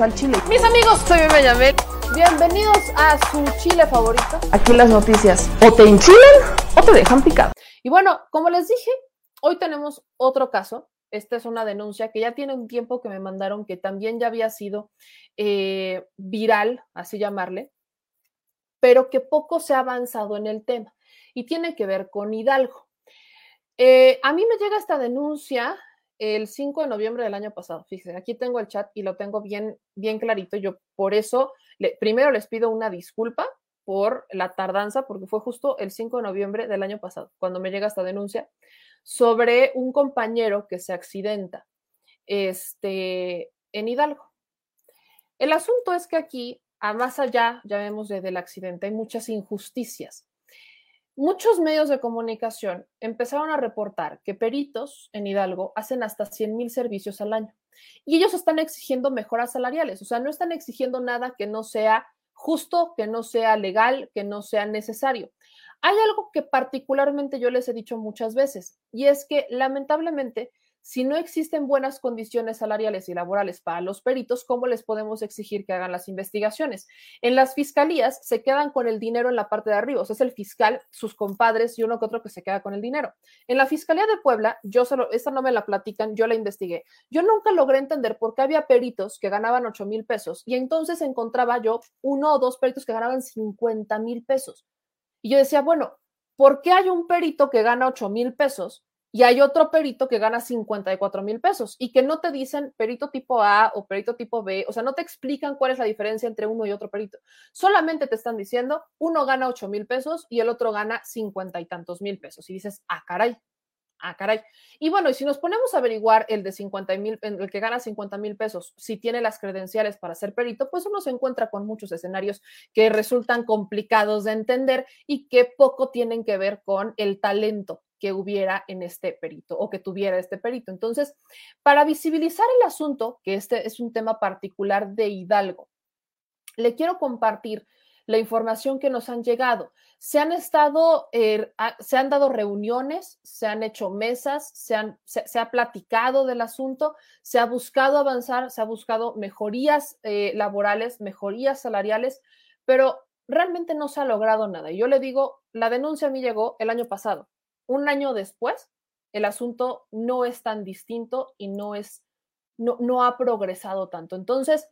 al chile. Mis amigos, soy Benjamín. Bienvenidos a su chile favorito. Aquí las noticias o te enchilan o te dejan picado. Y bueno, como les dije, hoy tenemos otro caso. Esta es una denuncia que ya tiene un tiempo que me mandaron, que también ya había sido eh, viral, así llamarle, pero que poco se ha avanzado en el tema y tiene que ver con Hidalgo. Eh, a mí me llega esta denuncia el 5 de noviembre del año pasado. Fíjense, aquí tengo el chat y lo tengo bien, bien clarito. Yo por eso primero les pido una disculpa por la tardanza, porque fue justo el 5 de noviembre del año pasado cuando me llega esta denuncia sobre un compañero que se accidenta este, en Hidalgo. El asunto es que aquí, a más allá, ya vemos desde el accidente, hay muchas injusticias. Muchos medios de comunicación empezaron a reportar que peritos en Hidalgo hacen hasta 100 mil servicios al año y ellos están exigiendo mejoras salariales, o sea, no están exigiendo nada que no sea justo, que no sea legal, que no sea necesario. Hay algo que particularmente yo les he dicho muchas veces y es que lamentablemente si no existen buenas condiciones salariales y laborales para los peritos, ¿cómo les podemos exigir que hagan las investigaciones? En las fiscalías se quedan con el dinero en la parte de arriba, o sea, es el fiscal, sus compadres y uno que otro que se queda con el dinero. En la Fiscalía de Puebla, yo solo, esta no me la platican, yo la investigué. Yo nunca logré entender por qué había peritos que ganaban 8 mil pesos y entonces encontraba yo uno o dos peritos que ganaban 50 mil pesos. Y yo decía, bueno, ¿por qué hay un perito que gana 8 mil pesos y hay otro perito que gana 54 mil pesos y que no te dicen perito tipo A o perito tipo B, o sea, no te explican cuál es la diferencia entre uno y otro perito. Solamente te están diciendo, uno gana 8 mil pesos y el otro gana 50 y tantos mil pesos. Y dices, ah, caray, ah, caray. Y bueno, y si nos ponemos a averiguar el de 50 mil, el que gana 50 mil pesos, si tiene las credenciales para ser perito, pues uno se encuentra con muchos escenarios que resultan complicados de entender y que poco tienen que ver con el talento que hubiera en este perito o que tuviera este perito. Entonces, para visibilizar el asunto, que este es un tema particular de Hidalgo, le quiero compartir la información que nos han llegado. Se han estado, eh, se han dado reuniones, se han hecho mesas, se, han, se, ha platicado del asunto, se ha buscado avanzar, se ha buscado mejorías eh, laborales, mejorías salariales, pero realmente no se ha logrado nada. Y yo le digo, la denuncia a mí llegó el año pasado un año después, el asunto no es tan distinto y no es, no, no ha progresado tanto. Entonces,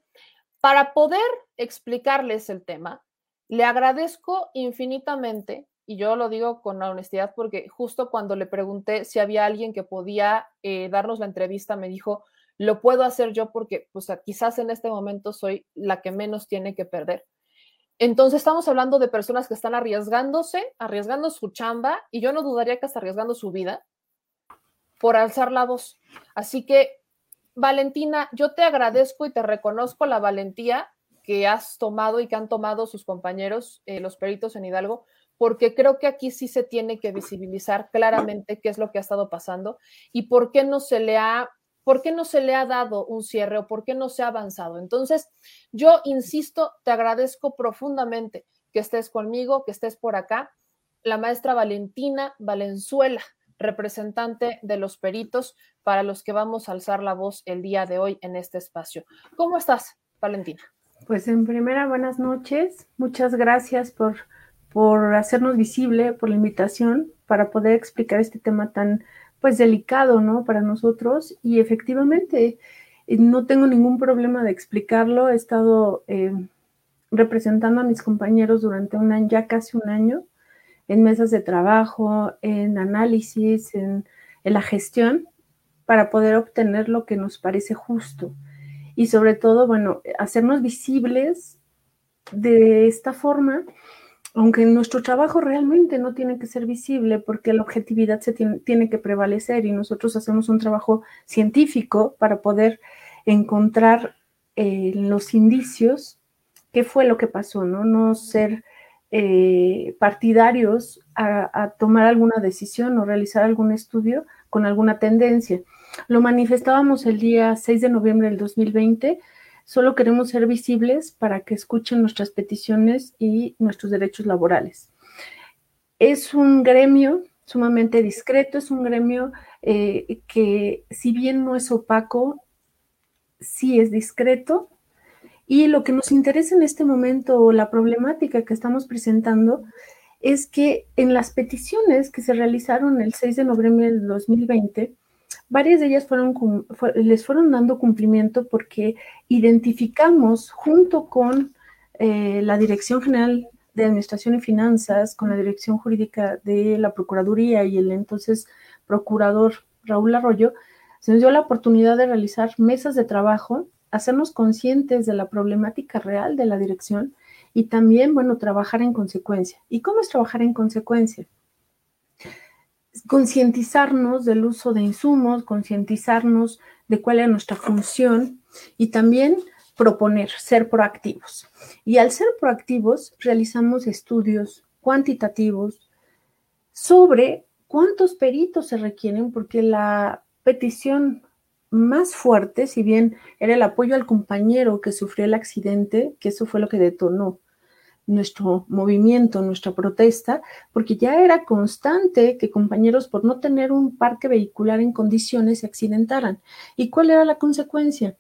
para poder explicarles el tema, le agradezco infinitamente, y yo lo digo con honestidad porque justo cuando le pregunté si había alguien que podía eh, darnos la entrevista, me dijo, lo puedo hacer yo porque pues, quizás en este momento soy la que menos tiene que perder. Entonces estamos hablando de personas que están arriesgándose, arriesgando su chamba y yo no dudaría que hasta arriesgando su vida por alzar la voz. Así que, Valentina, yo te agradezco y te reconozco la valentía que has tomado y que han tomado sus compañeros, eh, los peritos en Hidalgo, porque creo que aquí sí se tiene que visibilizar claramente qué es lo que ha estado pasando y por qué no se le ha ¿por qué no se le ha dado un cierre o por qué no se ha avanzado? Entonces, yo insisto, te agradezco profundamente que estés conmigo, que estés por acá. La maestra Valentina Valenzuela, representante de los peritos, para los que vamos a alzar la voz el día de hoy en este espacio. ¿Cómo estás, Valentina? Pues en primera, buenas noches. Muchas gracias por, por hacernos visible, por la invitación para poder explicar este tema tan pues delicado, ¿no? Para nosotros y efectivamente eh, no tengo ningún problema de explicarlo. He estado eh, representando a mis compañeros durante un año, ya casi un año, en mesas de trabajo, en análisis, en, en la gestión, para poder obtener lo que nos parece justo. Y sobre todo, bueno, hacernos visibles de esta forma aunque nuestro trabajo realmente no tiene que ser visible porque la objetividad tiene, que prevalecer y nosotros hacemos un trabajo científico para poder encontrar eh, los indicios qué fue lo que pasó, no, no ser eh, partidarios a, a, tomar alguna decisión o realizar algún estudio con alguna tendencia. Lo manifestábamos el día 6 de noviembre del 2020 Solo queremos ser visibles para que escuchen nuestras peticiones y nuestros derechos laborales. Es un gremio sumamente discreto, es un gremio eh, que si bien no es opaco, sí es discreto, Y lo que nos interesa en este momento, o la problemática que estamos presentando, es que en las peticiones que se realizaron el 6 de noviembre del 2020, varias de ellas fueron, les fueron dando cumplimiento porque identificamos junto con eh, la Dirección General de Administración y Finanzas, con la Dirección Jurídica de la Procuraduría y el entonces Procurador Raúl Arroyo, se nos dio la oportunidad de realizar mesas de trabajo, hacernos conscientes de la problemática real de la dirección y también, bueno, trabajar en consecuencia. ¿Y cómo es trabajar en consecuencia? Concientizarnos del uso de insumos, concientizarnos de cuál es nuestra función y también proponer, ser proactivos. Y al ser proactivos, realizamos estudios cuantitativos sobre cuántos peritos se requieren, porque la petición más fuerte, si bien era el apoyo al compañero que sufrió el accidente, que eso fue lo que detonó nuestro movimiento, nuestra protesta, porque ya era constante que compañeros por no tener un parque vehicular en condiciones se accidentaran. ¿Y cuál era la consecuencia?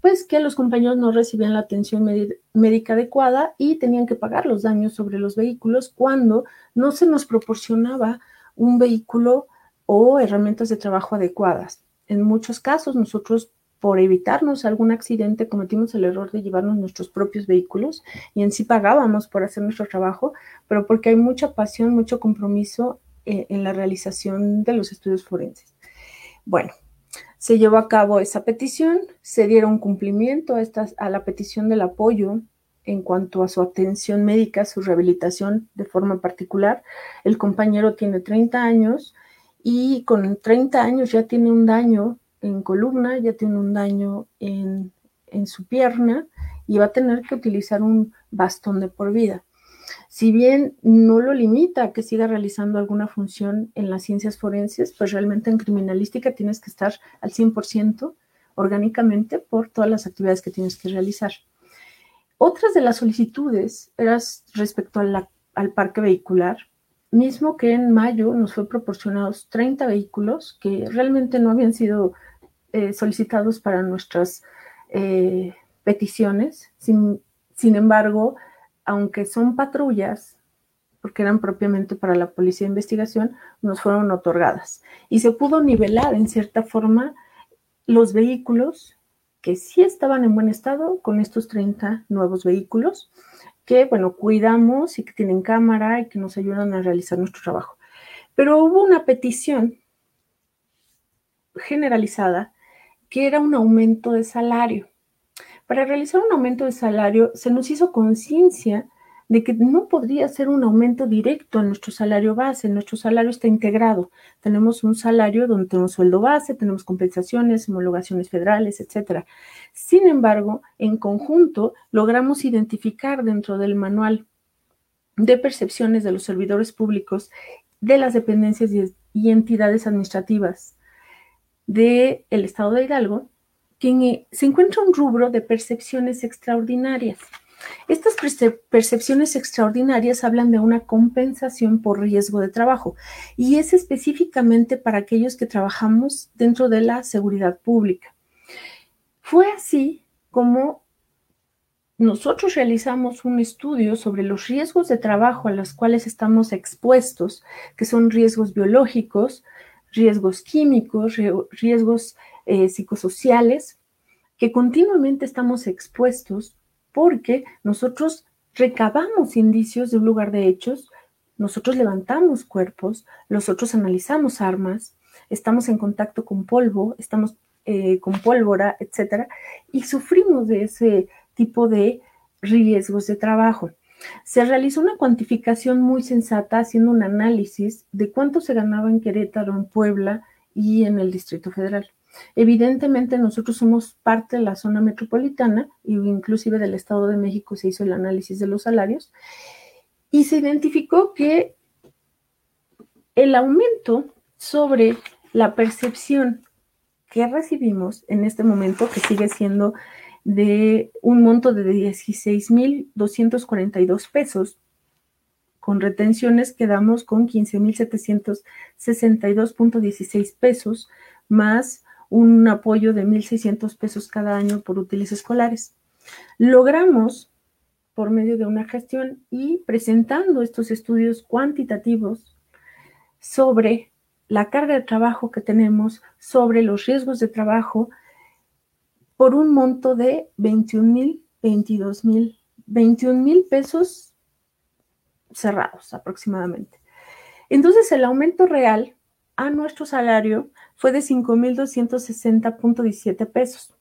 Pues que los compañeros no recibían la atención médica adecuada y tenían que pagar los daños sobre los vehículos cuando no se nos proporcionaba un vehículo o herramientas de trabajo adecuadas. En muchos casos nosotros por evitarnos algún accidente cometimos el error de llevarnos nuestros propios vehículos y en sí pagábamos por hacer nuestro trabajo, pero porque hay mucha pasión, mucho compromiso eh, en la realización de los estudios forenses. Bueno, se llevó a cabo esa petición, se dieron cumplimiento a, a la petición del apoyo en cuanto a su atención médica, su rehabilitación de forma particular. El compañero tiene 30 años y con 30 años ya tiene un daño en columna, ya tiene un daño en, en su pierna y va a tener que utilizar un bastón de por vida. Si bien no lo limita a que siga realizando alguna función en las ciencias forenses, pues realmente en criminalística tienes que estar al 100% orgánicamente por todas las actividades que tienes que realizar. Otras de las solicitudes eran respecto al parque vehicular, mismo que en mayo nos fue proporcionados 30 vehículos que realmente no habían sido eh, solicitados para nuestras eh, peticiones. Sin, sin embargo, aunque son patrullas, porque eran propiamente para la policía de investigación, nos fueron otorgadas. Y se pudo nivelar en cierta forma los vehículos que sí estaban en buen estado con estos 30 nuevos vehículos que, bueno, cuidamos y que tienen cámara y que nos ayudan a realizar nuestro trabajo. Pero hubo una petición generalizada que era un aumento de salario. Para realizar un aumento de salario se nos hizo conciencia de que no podría ser un aumento directo a nuestro salario base. Nuestro salario está integrado. Tenemos un salario donde tenemos sueldo base, tenemos compensaciones, homologaciones federales, etc. Sin embargo, en conjunto logramos identificar dentro del manual de percepciones de los servidores públicos de las dependencias y entidades administrativas del estado de Hidalgo, que se encuentra un rubro de percepciones extraordinarias. Estas percepciones extraordinarias hablan de una compensación por riesgo de trabajo y es específicamente para aquellos que trabajamos dentro de la seguridad pública. Fue así como nosotros realizamos un estudio sobre los riesgos de trabajo a los cuales estamos expuestos, que son riesgos biológicos, riesgos químicos, riesgos eh, psicosociales, que continuamente estamos expuestos porque nosotros recabamos indicios de un lugar de hechos, nosotros levantamos cuerpos, nosotros analizamos armas, estamos en contacto con polvo, estamos eh, con pólvora, etcétera, y sufrimos de ese tipo de riesgos de trabajo. Se realizó una cuantificación muy sensata haciendo un análisis de cuánto se ganaba en Querétaro, en Puebla y en el Distrito Federal. Evidentemente nosotros somos parte de la zona metropolitana e inclusive del Estado de México se hizo el análisis de los salarios y se identificó que el aumento sobre la percepción que recibimos en este momento, que sigue siendo de un monto de 16.242 pesos. Con retenciones quedamos con 15.762.16 pesos, más un apoyo de 1.600 pesos cada año por útiles escolares. Logramos, por medio de una gestión y presentando estos estudios cuantitativos sobre la carga de trabajo que tenemos, sobre los riesgos de trabajo, por un monto de 21 mil, 22 mil, 21 mil pesos cerrados aproximadamente. Entonces el aumento real a nuestro salario fue de 5.260.17 pesos.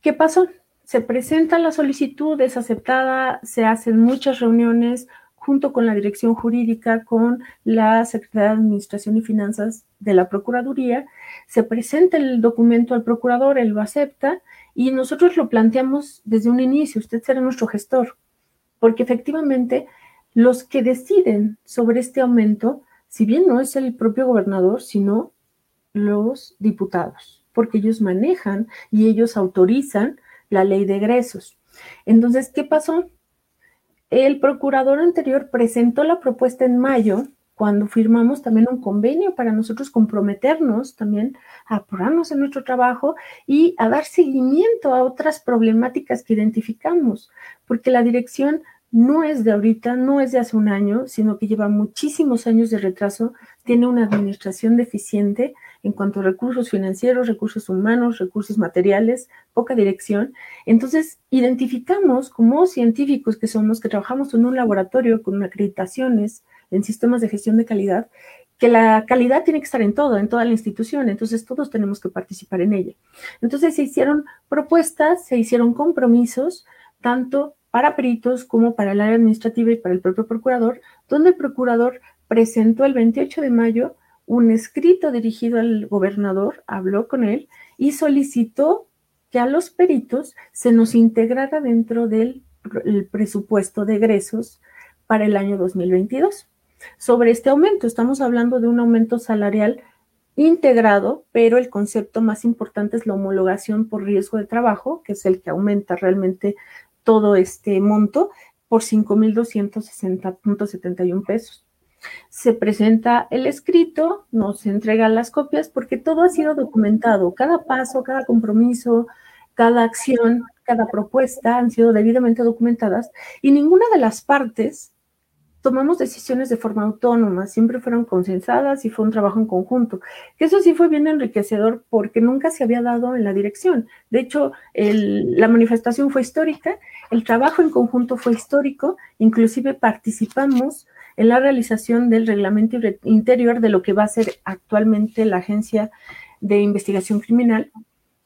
¿Qué pasó? Se presenta la solicitud, es aceptada, se hacen muchas reuniones junto con la dirección jurídica, con la Secretaría de Administración y Finanzas de la Procuraduría, se presenta el documento al procurador, él lo acepta y nosotros lo planteamos desde un inicio, usted será nuestro gestor, porque efectivamente los que deciden sobre este aumento, si bien no es el propio gobernador, sino los diputados, porque ellos manejan y ellos autorizan la ley de egresos. Entonces, ¿qué pasó? El procurador anterior presentó la propuesta en mayo, cuando firmamos también un convenio para nosotros comprometernos también a apurarnos en nuestro trabajo y a dar seguimiento a otras problemáticas que identificamos, porque la dirección no es de ahorita, no es de hace un año, sino que lleva muchísimos años de retraso, tiene una administración deficiente en cuanto a recursos financieros, recursos humanos, recursos materiales, poca dirección. Entonces, identificamos como científicos que somos, que trabajamos en un laboratorio con acreditaciones en sistemas de gestión de calidad, que la calidad tiene que estar en todo, en toda la institución, entonces todos tenemos que participar en ella. Entonces se hicieron propuestas, se hicieron compromisos, tanto para peritos como para el área administrativa y para el propio procurador, donde el procurador presentó el 28 de mayo un escrito dirigido al gobernador, habló con él y solicitó que a los peritos se nos integrara dentro del presupuesto de egresos para el año 2022. Sobre este aumento, estamos hablando de un aumento salarial integrado, pero el concepto más importante es la homologación por riesgo de trabajo, que es el que aumenta realmente todo este monto por 5.260.71 pesos. Se presenta el escrito, nos entrega las copias porque todo ha sido documentado, cada paso, cada compromiso, cada acción, cada propuesta han sido debidamente documentadas y ninguna de las partes tomamos decisiones de forma autónoma, siempre fueron consensadas y fue un trabajo en conjunto. Eso sí fue bien enriquecedor porque nunca se había dado en la dirección. De hecho, la manifestación fue histórica, el trabajo en conjunto fue histórico, inclusive participamos en la realización del reglamento interior de lo que va a ser actualmente la Agencia de Investigación Criminal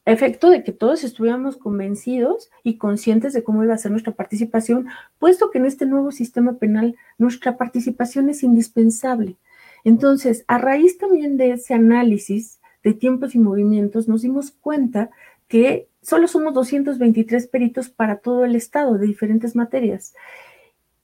efecto de que todos estuviéramos convencidos y conscientes de cómo iba a ser nuestra participación, puesto que en este nuevo sistema penal nuestra participación es indispensable. Entonces, a raíz también de ese análisis de tiempos y movimientos, nos dimos cuenta que solo somos 223 peritos para todo el Estado de diferentes materias.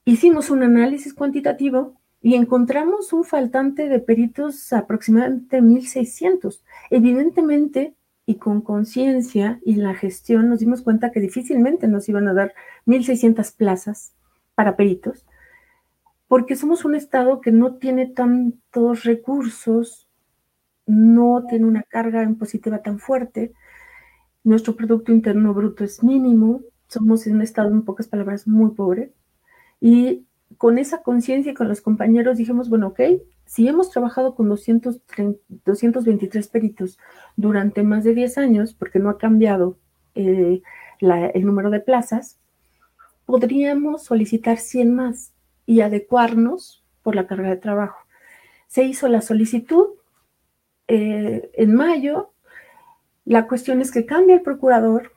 Hicimos un análisis cuantitativo y encontramos un faltante de peritos aproximadamente 1.600. Evidentemente, y con conciencia y la gestión nos dimos cuenta que difícilmente nos iban a dar 1.600 plazas para peritos, porque somos un estado que no tiene tantos recursos, no tiene una carga impositiva tan fuerte, nuestro Producto Interno Bruto es mínimo, somos un estado, en pocas palabras, muy pobre, y con esa conciencia y con los compañeros dijimos, bueno, ok, si hemos trabajado con 223 peritos durante más de 10 años, porque no ha cambiado eh, el número de plazas, podríamos solicitar 100 más y adecuarnos por la carga de trabajo. Se hizo la solicitud eh, en mayo. La cuestión es que cambia el procurador,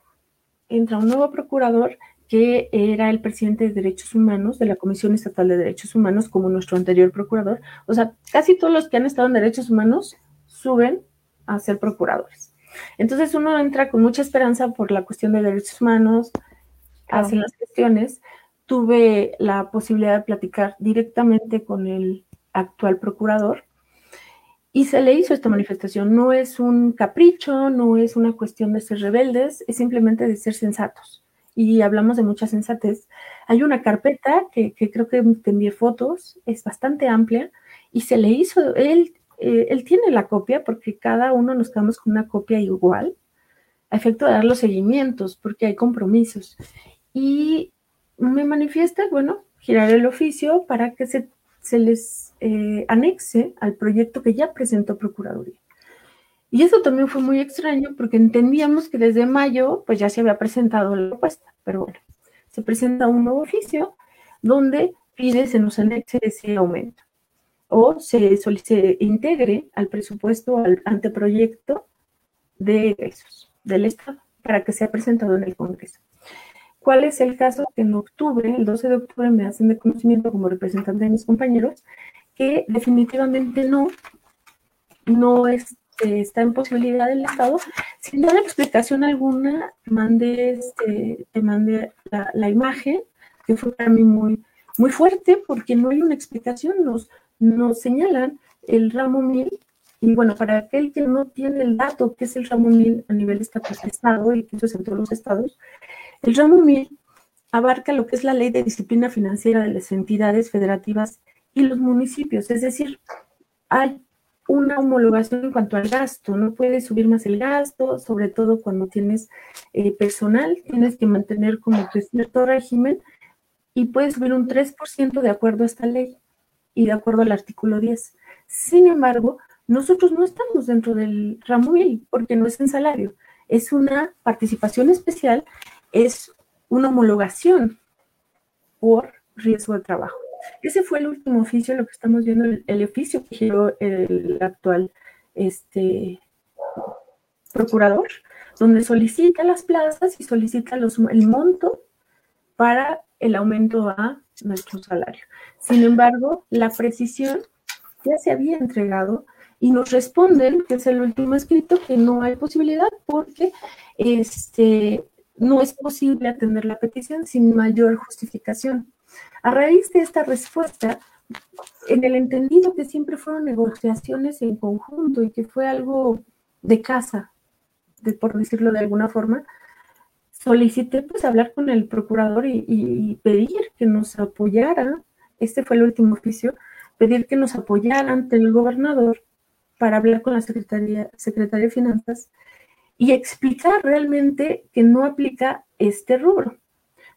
entra un nuevo procurador que era el presidente de Derechos Humanos de la Comisión Estatal de Derechos Humanos, como nuestro anterior procurador. O sea, casi todos los que han estado en Derechos Humanos suben a ser procuradores. Entonces uno entra con mucha esperanza por la cuestión de derechos humanos, hacen las cuestiones. Tuve la posibilidad de platicar directamente con el actual procurador y se le hizo esta manifestación. No es un capricho, no es una cuestión de ser rebeldes, es simplemente de ser sensatos y hablamos de mucha sensatez. Hay una carpeta que, creo que te envié fotos, es bastante amplia y se le hizo, él, eh, él tiene la copia porque cada uno nos quedamos con una copia igual a efecto de dar los seguimientos, porque hay compromisos. Y me manifiesta, bueno, girar el oficio para que se, se les eh, anexe al proyecto que ya presentó Procuraduría. Y eso también fue muy extraño porque entendíamos que desde mayo pues ya se había presentado la propuesta, pero bueno, se presenta un nuevo oficio donde pide se nos anexe ese aumento o se, se integre al presupuesto, al anteproyecto de egresos del Estado para que sea presentado en el Congreso. ¿Cuál es el caso? Que en octubre, el 12 de octubre, me hacen de conocimiento como representante de mis compañeros que definitivamente no, no es, está en posibilidad del Estado. Sin dar explicación alguna, mandé este, te mandé la, imagen, que fue para mí muy, muy fuerte porque no hay una explicación. Nos, nos señalan el ramo 1000 y bueno, para aquel que no tiene el dato que es el ramo 1000 a nivel estado y que eso es en todos los estados, el ramo 1000 abarca lo que es la ley de disciplina financiera de las entidades federativas y los municipios, es decir, hay una homologación en cuanto al gasto, no puedes subir más el gasto, sobre todo cuando tienes eh, personal, tienes que mantener como que cierto régimen y puedes subir un 3% de acuerdo a esta ley y de acuerdo al artículo 10. Sin embargo, nosotros no estamos dentro del ramo 1000 porque no es en salario, es una participación especial, es una homologación por riesgo de trabajo. Ese fue el último oficio, lo que estamos viendo, el, oficio que giró el actual este, procurador, donde solicita las plazas y solicita los, el monto para el aumento a nuestro salario. Sin embargo, la precisión ya se había entregado y nos responden, que es el último escrito, que no hay posibilidad porque este, no es posible atender la petición sin mayor justificación. A raíz de esta respuesta, en el entendido que siempre fueron negociaciones en conjunto y que fue algo de casa, de, por decirlo de alguna forma, solicité pues hablar con el procurador y, pedir que nos apoyara, este fue el último oficio, pedir que nos apoyara ante el gobernador para hablar con la Secretaría, Secretaría de Finanzas y explicar realmente que no aplica este rubro,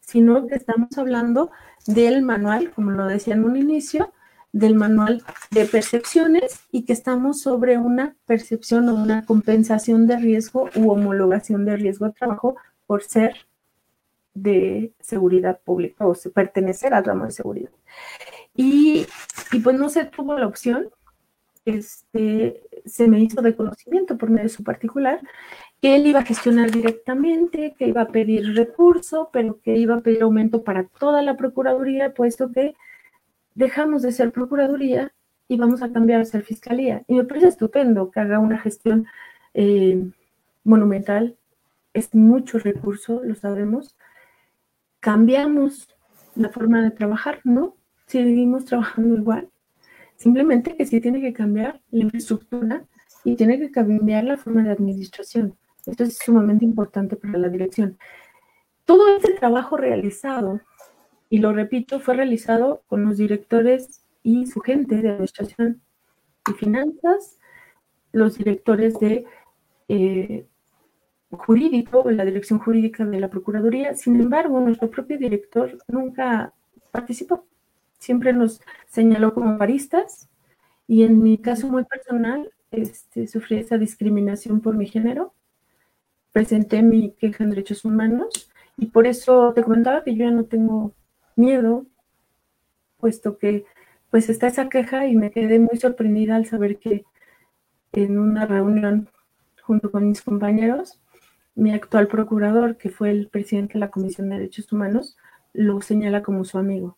sino que estamos hablando del manual, como lo decía en un inicio, del manual de percepciones y que estamos sobre una percepción o una compensación de riesgo u homologación de riesgo de trabajo por ser de seguridad pública o pertenecer al ramo de seguridad. Y, y pues no se tuvo la opción este, se me hizo de conocimiento por medio de su particular que él iba a gestionar directamente, que iba a pedir recurso, pero que iba a pedir aumento para toda la Procuraduría, puesto que dejamos de ser Procuraduría y vamos a cambiar a ser Fiscalía. Y me parece estupendo que haga una gestión eh, monumental, es mucho recurso, lo sabemos. Cambiamos la forma de trabajar, ¿no? Seguimos trabajando igual Simplemente que sí tiene que cambiar la infraestructura y tiene que cambiar la forma de administración. Esto es sumamente importante para la dirección. Todo este trabajo realizado, y lo repito, fue realizado con los directores y su gente de administración y finanzas, los directores de eh, jurídico, la dirección jurídica de la Procuraduría. Sin embargo, nuestro propio director nunca participó siempre nos señaló como paristas y en mi caso muy personal este, sufrí esa discriminación por mi género. Presenté mi queja en derechos humanos y por eso te comentaba que yo ya no tengo miedo, puesto que pues está esa queja y me quedé muy sorprendida al saber que en una reunión junto con mis compañeros, mi actual procurador, que fue el presidente de la Comisión de Derechos Humanos, lo señala como su amigo.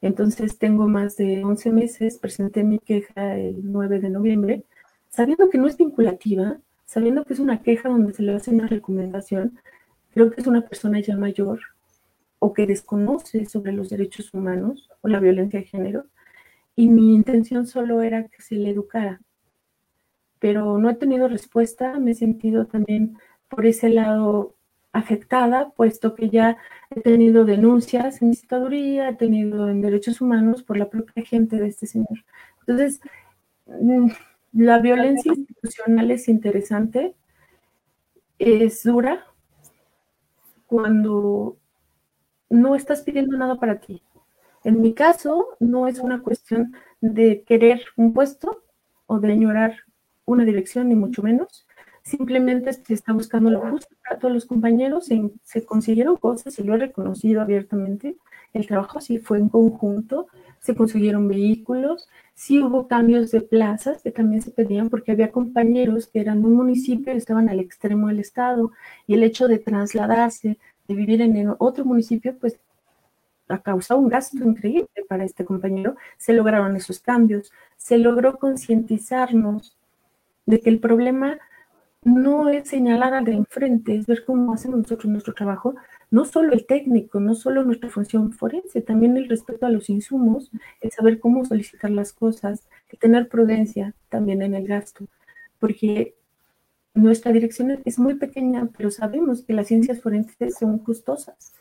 Entonces tengo más de 11 meses, presenté mi queja el 9 de noviembre, sabiendo que no es vinculativa, sabiendo que es una queja donde se le hace una recomendación, creo que es una persona ya mayor o que desconoce sobre los derechos humanos o la violencia de género, y mi intención solo era que se le educara. Pero no he tenido respuesta, me he sentido también por ese lado afectada, puesto que ya he tenido denuncias en citaduría, he tenido en derechos humanos por la propia gente de este señor. Entonces, mm, la violencia institucional es interesante. es dura cuando no estás pidiendo nada para ti. En mi caso, no es una cuestión de querer un puesto o de añorar una dirección, ni mucho menos. Simplemente se está buscando lo justo para todos los compañeros. Se, se consiguieron cosas y lo he reconocido abiertamente. El trabajo sí fue en conjunto. Se consiguieron vehículos. Sí hubo cambios de plazas que también se pedían porque había compañeros que eran un municipio y estaban al extremo del estado. Y el hecho de trasladarse, de vivir en otro municipio, pues ha causado un gasto increíble para este compañero. Se lograron esos cambios. Se logró concientizarnos de que el problema no es señalar al de enfrente, es ver cómo hacemos nosotros nuestro trabajo, no solo el técnico, no solo nuestra función forense, también el respeto a los insumos, el saber cómo solicitar las cosas, el tener prudencia también en el gasto, porque nuestra dirección es muy pequeña, pero sabemos que las ciencias forenses son costosas,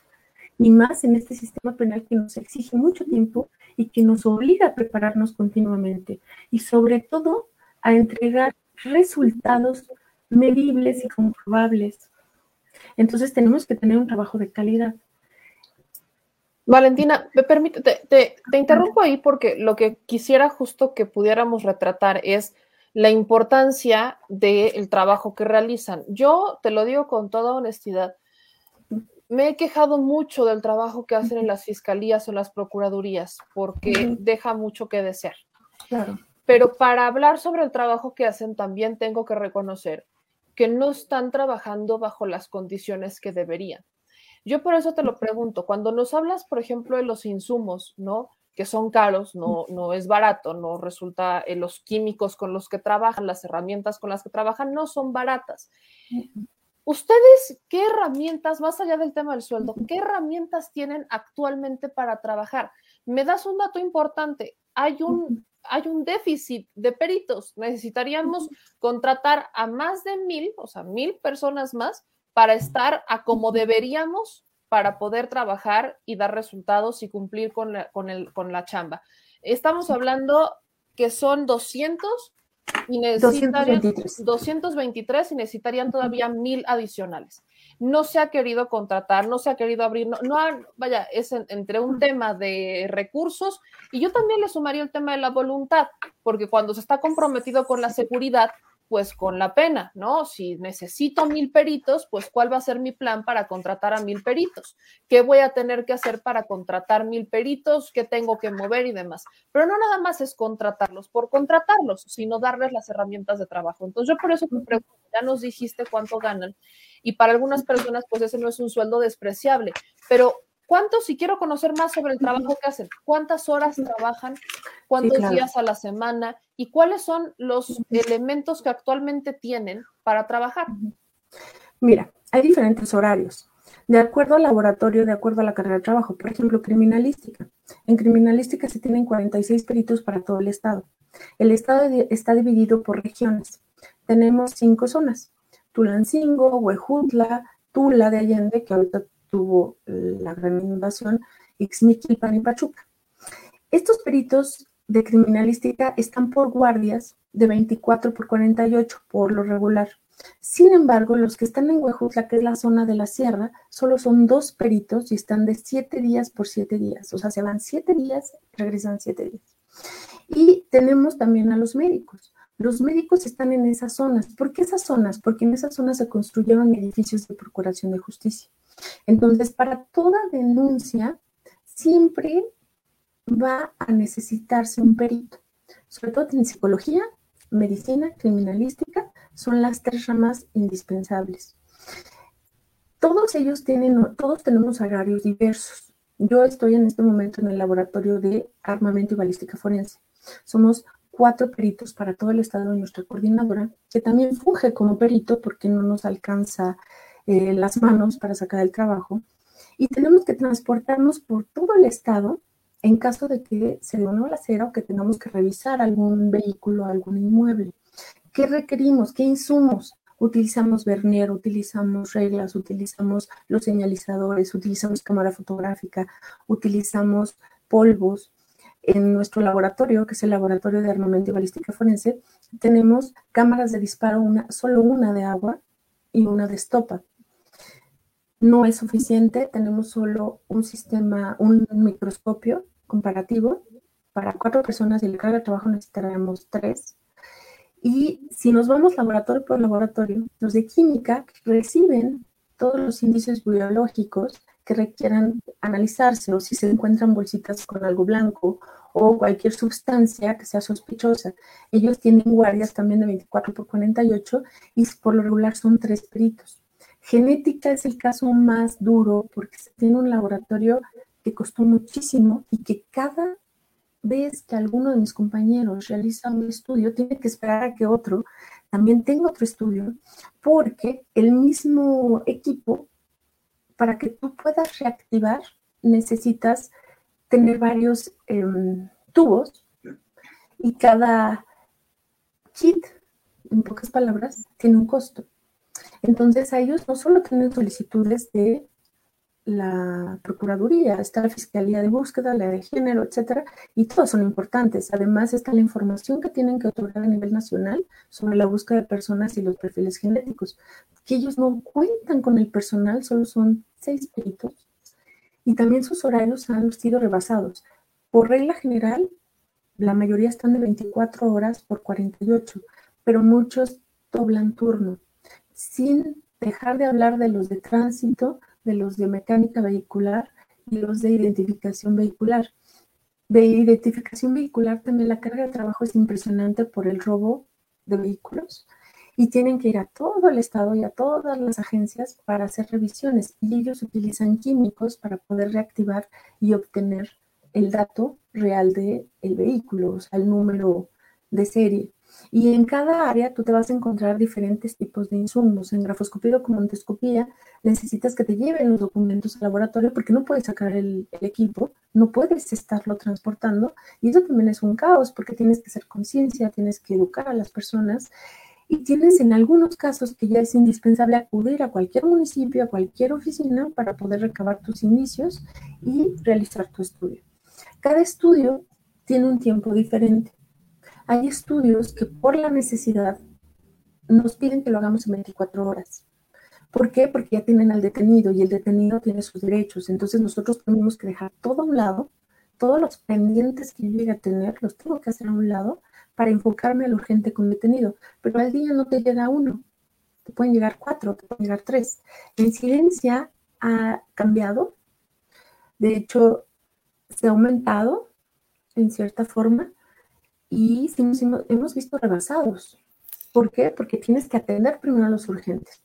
y más en este sistema penal que nos exige mucho tiempo y que nos obliga a prepararnos continuamente, y sobre todo a entregar resultados medibles y comprobables. Entonces tenemos que tener un trabajo de calidad. Valentina, me permite, te, interrumpo ahí porque lo que quisiera justo que pudiéramos retratar es la importancia del trabajo que realizan. Yo te lo digo con toda honestidad, me he quejado mucho del trabajo que hacen en las fiscalías o las procuradurías porque deja mucho que desear. Claro. Pero para hablar sobre el trabajo que hacen, también tengo que reconocer que no están trabajando bajo las condiciones que deberían. Yo por eso te lo pregunto, cuando nos hablas, por ejemplo, de los insumos, ¿no? Que son caros, no, no es barato, no resulta, eh, los químicos con los que trabajan, las herramientas con las que trabajan, no son baratas. ¿Ustedes qué herramientas, más allá del tema del sueldo, qué herramientas tienen actualmente para trabajar? Me das un dato importante. Hay un hay un déficit de peritos. Necesitaríamos contratar a más de mil, o sea, mil personas más para estar a como deberíamos para poder trabajar y dar resultados y cumplir con la, con el, con la chamba. Estamos hablando que son 200 y necesitarían 223 y necesitarían todavía mil adicionales no se ha querido contratar, no se ha querido abrir, no, no vaya, es entre un tema de recursos y yo también le sumaría el tema de la voluntad, porque cuando se está comprometido con la seguridad, pues con la pena, ¿no? Si necesito mil peritos, pues cuál va a ser mi plan para contratar a mil peritos, qué voy a tener que hacer para contratar mil peritos, qué tengo que mover y demás. Pero no nada más es contratarlos por contratarlos, sino darles las herramientas de trabajo. Entonces yo por eso me pregunto, ya nos dijiste cuánto ganan y para algunas personas pues ese no es un sueldo despreciable, pero ¿Cuánto, si quiero conocer más sobre el trabajo que hacen, cuántas horas trabajan, cuántos días a la semana y cuáles son los elementos que actualmente tienen para trabajar? Mira, hay diferentes horarios. De acuerdo al laboratorio, de acuerdo a la carrera de trabajo, por ejemplo, criminalística. En criminalística se tienen 46 peritos para todo el estado. El estado está dividido por regiones. Tenemos cinco zonas. Tulancingo, Huejutla, Tula de Allende, que ahorita tuvo la gran invasión, Ixmiquilpan y Pachuca. Estos peritos de criminalística están por guardias de 24 por 48 por lo regular. Sin embargo, los que están en Huejutla, que es la zona de la sierra, solo son dos peritos y están de siete días por siete días. O sea, se van siete días, regresan siete días. Y tenemos también a los médicos. Los médicos están en esas zonas. ¿Por qué esas zonas? Porque en esas zonas se construyeron edificios de procuración de justicia. Entonces, para toda denuncia, siempre va a necesitarse un perito, sobre todo en psicología, medicina, criminalística, son las tres ramas indispensables. Todos ellos tienen, todos tenemos horarios diversos. Yo estoy en este momento en el laboratorio de armamento y balística forense. Somos cuatro peritos para todo el estado de nuestra coordinadora, que también funge como perito porque no nos alcanza eh, las manos para sacar el trabajo y tenemos que transportarnos por todo el estado en caso de que se dé una balacera o que tengamos que revisar algún vehículo, algún inmueble. ¿Qué requerimos? ¿Qué insumos? Utilizamos vernier, utilizamos reglas, utilizamos los señalizadores, utilizamos cámara fotográfica, utilizamos polvos. En nuestro laboratorio, que es el Laboratorio de Armamento y Balística Forense, tenemos cámaras de disparo, una, solo una de agua, y una de estopa. No es suficiente, tenemos solo un sistema, un microscopio comparativo para cuatro personas y la carga de trabajo necesitaremos tres. Y si nos vamos laboratorio por laboratorio, los de química reciben todos los índices biológicos que requieran analizarse o si se encuentran bolsitas con algo blanco o cualquier sustancia que sea sospechosa. Ellos tienen guardias también de 24 por 48 y por lo regular son tres peritos. Genética es el caso más duro porque se tiene un laboratorio que costó muchísimo y que cada vez que alguno de mis compañeros realiza un estudio, tiene que esperar a que otro también tenga otro estudio, porque el mismo equipo, para que tú puedas reactivar, necesitas tener varios em, tubos y cada kit, en pocas palabras, tiene un costo. Entonces a ellos no solo tienen solicitudes de la Procuraduría, está la Fiscalía de Búsqueda, la de Género, etcétera, y todas son importantes. Además, está la información que tienen que otorgar a nivel nacional sobre la búsqueda de personas y los perfiles genéticos, que ellos no cuentan con el personal, solo son seis peritos, y también sus horarios han sido rebasados. Por regla general, la mayoría están de 24 horas por 48, pero muchos doblan turno, sin dejar de hablar de los de tránsito, de los de mecánica vehicular y los de identificación vehicular. De identificación vehicular también la carga de trabajo es impresionante por el robo de vehículos y tienen que ir a todo el estado y a todas las agencias para hacer revisiones y ellos utilizan químicos para poder reactivar y obtener el dato real del el vehículo, o sea, el número de serie. Y en cada área tú te vas a encontrar diferentes tipos de insumos. En grafoscopía y documentoscopía necesitas que te lleven los documentos al laboratorio porque no puedes sacar el, equipo, no puedes estarlo transportando. Y eso también es un caos porque tienes que hacer conciencia, tienes que educar a las personas. Y tienes en algunos casos que ya es indispensable acudir a cualquier municipio, a cualquier oficina para poder recabar tus inicios y realizar tu estudio. Cada estudio tiene un tiempo diferente. Hay estudios que por la necesidad nos piden que lo hagamos en 24 horas. ¿Por qué? Porque ya tienen al detenido y el detenido tiene sus derechos. Entonces nosotros tenemos que dejar todo a un lado, todos los pendientes que yo llegue a tener, los tengo que hacer a un lado para enfocarme al urgente con detenido. Pero al día no te llega uno, te pueden llegar cuatro, te pueden llegar tres. La incidencia ha cambiado, de hecho se ha aumentado en cierta forma y hemos visto rebasados. ¿Por qué? Porque tienes que atender primero a los urgentes.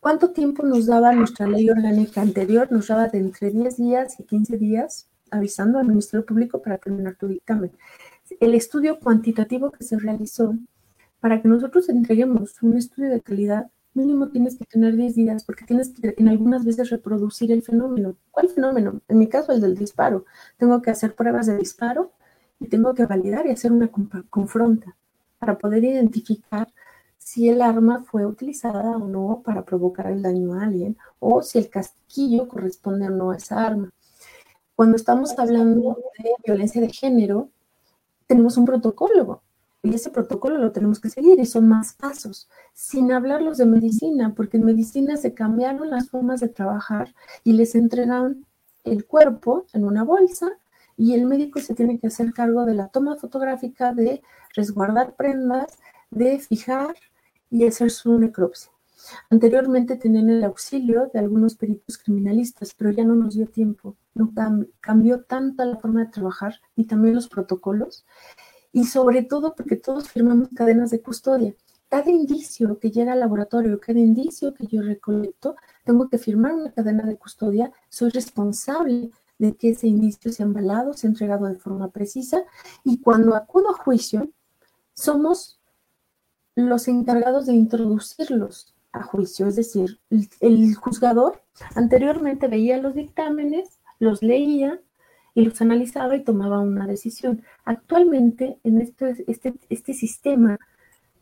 ¿Cuánto tiempo nos daba nuestra ley orgánica anterior? Nos daba de entre 10 días y 15 días avisando al Ministerio Público para terminar tu dictamen. El estudio cuantitativo que se realizó, para que nosotros entreguemos un estudio de calidad, mínimo tienes que tener 10 días porque tienes que en algunas veces reproducir el fenómeno. ¿Cuál fenómeno? En mi caso, el del disparo. Tengo que hacer pruebas de disparo y tengo que validar y hacer una confronta para poder identificar si el arma fue utilizada o no para provocar el daño a alguien o si el casquillo corresponde o no a esa arma. Cuando estamos hablando de violencia de género, tenemos un protocolo y ese protocolo lo tenemos que seguir y son más pasos, sin hablarlos de medicina, porque en medicina se cambiaron las formas de trabajar y les entregan el cuerpo en una bolsa y el médico se tiene que hacer cargo de la toma fotográfica, de resguardar prendas, de fijar y hacer su necropsia. Anteriormente tenían el auxilio de algunos peritos criminalistas, pero ya no nos dio tiempo. No cambió tanto la forma de trabajar y también los protocolos. Y sobre todo porque todos firmamos cadenas de custodia. Cada indicio que llega al laboratorio, cada indicio que yo recolecto, tengo que firmar una cadena de custodia. Soy responsable de que ese indicio sea embalado, sea entregado de forma precisa y cuando acudo a juicio, somos los encargados de introducirlos a juicio, es decir, el, juzgador anteriormente veía los dictámenes, los leía y los analizaba y tomaba una decisión. Actualmente, en este, este, este sistema,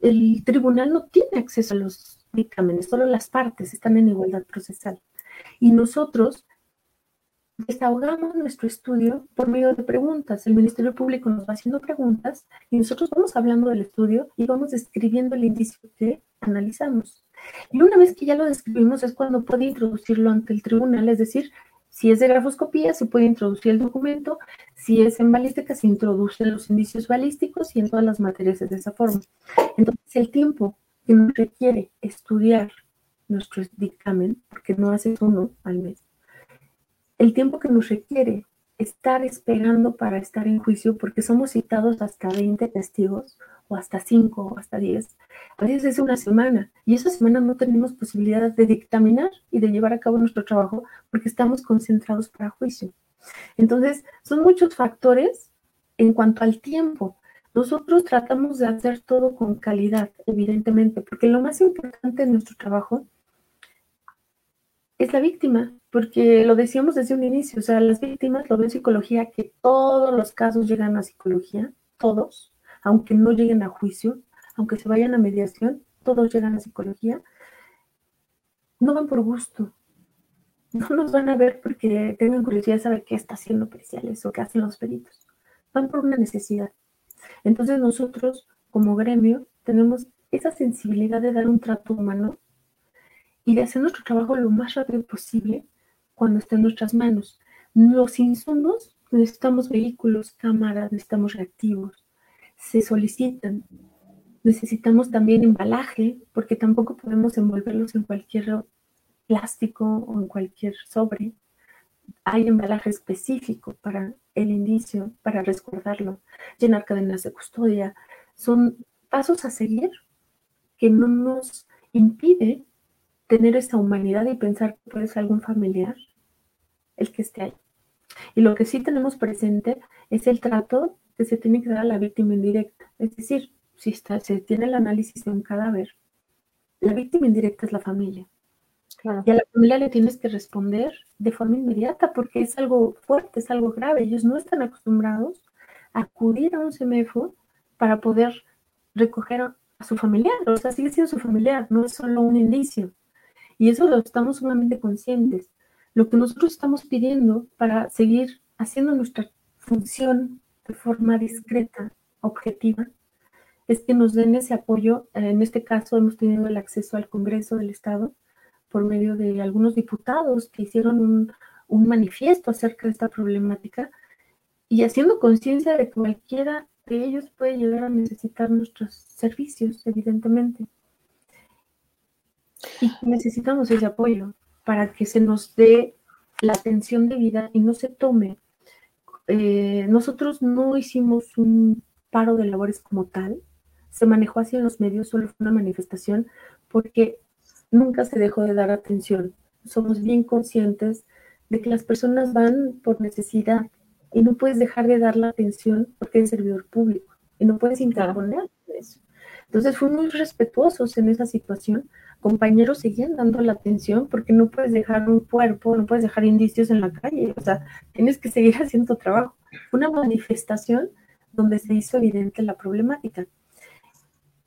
el tribunal no tiene acceso a los dictámenes, solo las partes están en igualdad procesal. Y nosotros desahogamos nuestro estudio por medio de preguntas. El Ministerio Público nos va haciendo preguntas y nosotros vamos hablando del estudio y vamos describiendo el indicio que analizamos. Y una vez que ya lo describimos es cuando puede introducirlo ante el tribunal, es decir, si es de grafoscopía, se puede introducir el documento, si es en balística, se introducen los indicios balísticos y en todas las materias es de esa forma. Entonces, el tiempo que nos requiere estudiar nuestro dictamen, porque no haces uno al mes, el tiempo que nos requiere estar esperando para estar en juicio, porque somos citados hasta 20 testigos, o hasta 5, o hasta 10, a veces es una semana, y esa semana no tenemos posibilidad de dictaminar y de llevar a cabo nuestro trabajo porque estamos concentrados para juicio. Entonces, son muchos factores en cuanto al tiempo. Nosotros tratamos de hacer todo con calidad, evidentemente, porque lo más importante en nuestro trabajo es la víctima, porque lo decíamos desde un inicio, o sea, las víctimas lo ven psicología, que todos los casos llegan a psicología, todos, aunque no lleguen a juicio, aunque se vayan a mediación, todos llegan a psicología, no van por gusto, no nos van a ver porque tengan curiosidad de saber qué está haciendo periciales o qué hacen los peritos, van por una necesidad. Entonces nosotros, como gremio, tenemos esa sensibilidad de dar un trato humano y de hacer nuestro trabajo lo más rápido posible cuando esté en nuestras manos. Los insumos, necesitamos vehículos, cámaras, necesitamos reactivos, se solicitan. Necesitamos también embalaje, porque tampoco podemos envolverlos en cualquier plástico o en cualquier sobre. Hay embalaje específico para el indicio, para resguardarlo, llenar cadenas de custodia. Son pasos a seguir que no nos impide tener esa humanidad y pensar que puede ser algún familiar el que esté ahí. Y lo que sí tenemos presente es el trato que se tiene que dar a la víctima indirecta. Es decir, si está, se tiene el análisis de un cadáver, la víctima indirecta es la familia. Y a la familia le tienes que responder de forma inmediata porque es algo fuerte, es algo grave. Ellos no están acostumbrados a acudir a un CEMEFO para poder recoger a su familiar. O sea, sigue siendo su familiar, no es solo un indicio. Y eso lo estamos sumamente conscientes. Lo que nosotros estamos pidiendo para seguir haciendo nuestra función de forma discreta, objetiva, es que nos den ese apoyo. En este caso hemos tenido el acceso al Congreso del Estado por medio de algunos diputados que hicieron un, manifiesto acerca de esta problemática y haciendo conciencia de que cualquiera de ellos puede llegar a necesitar nuestros servicios, evidentemente. Y necesitamos ese apoyo para que se nos dé la atención debida y no se tome. Eh, nosotros no hicimos un paro de labores como tal, se manejó así en los medios, solo fue una manifestación, porque nunca se dejó de dar atención. Somos bien conscientes de que las personas van por necesidad y no puedes dejar de dar la atención porque eres servidor público y no puedes interponer eso. Entonces fuimos respetuosos en esa situación compañeros seguían dando la atención porque no puedes dejar un cuerpo, no puedes dejar indicios en la calle, o sea, tienes que seguir haciendo trabajo. Una manifestación donde se hizo evidente la problemática.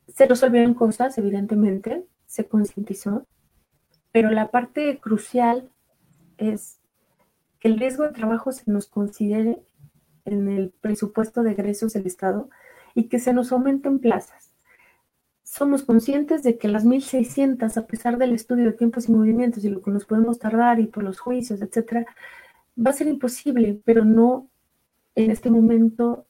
Se resolvieron cosas, evidentemente, se concientizó, pero la parte crucial es que el riesgo de trabajo se nos considere en el presupuesto de egresos del Estado y que se nos aumenten plazas somos conscientes de que las 1600, a pesar del estudio de tiempos y movimientos y lo que nos podemos tardar y por los juicios, etcétera, va a ser imposible, pero no en este momento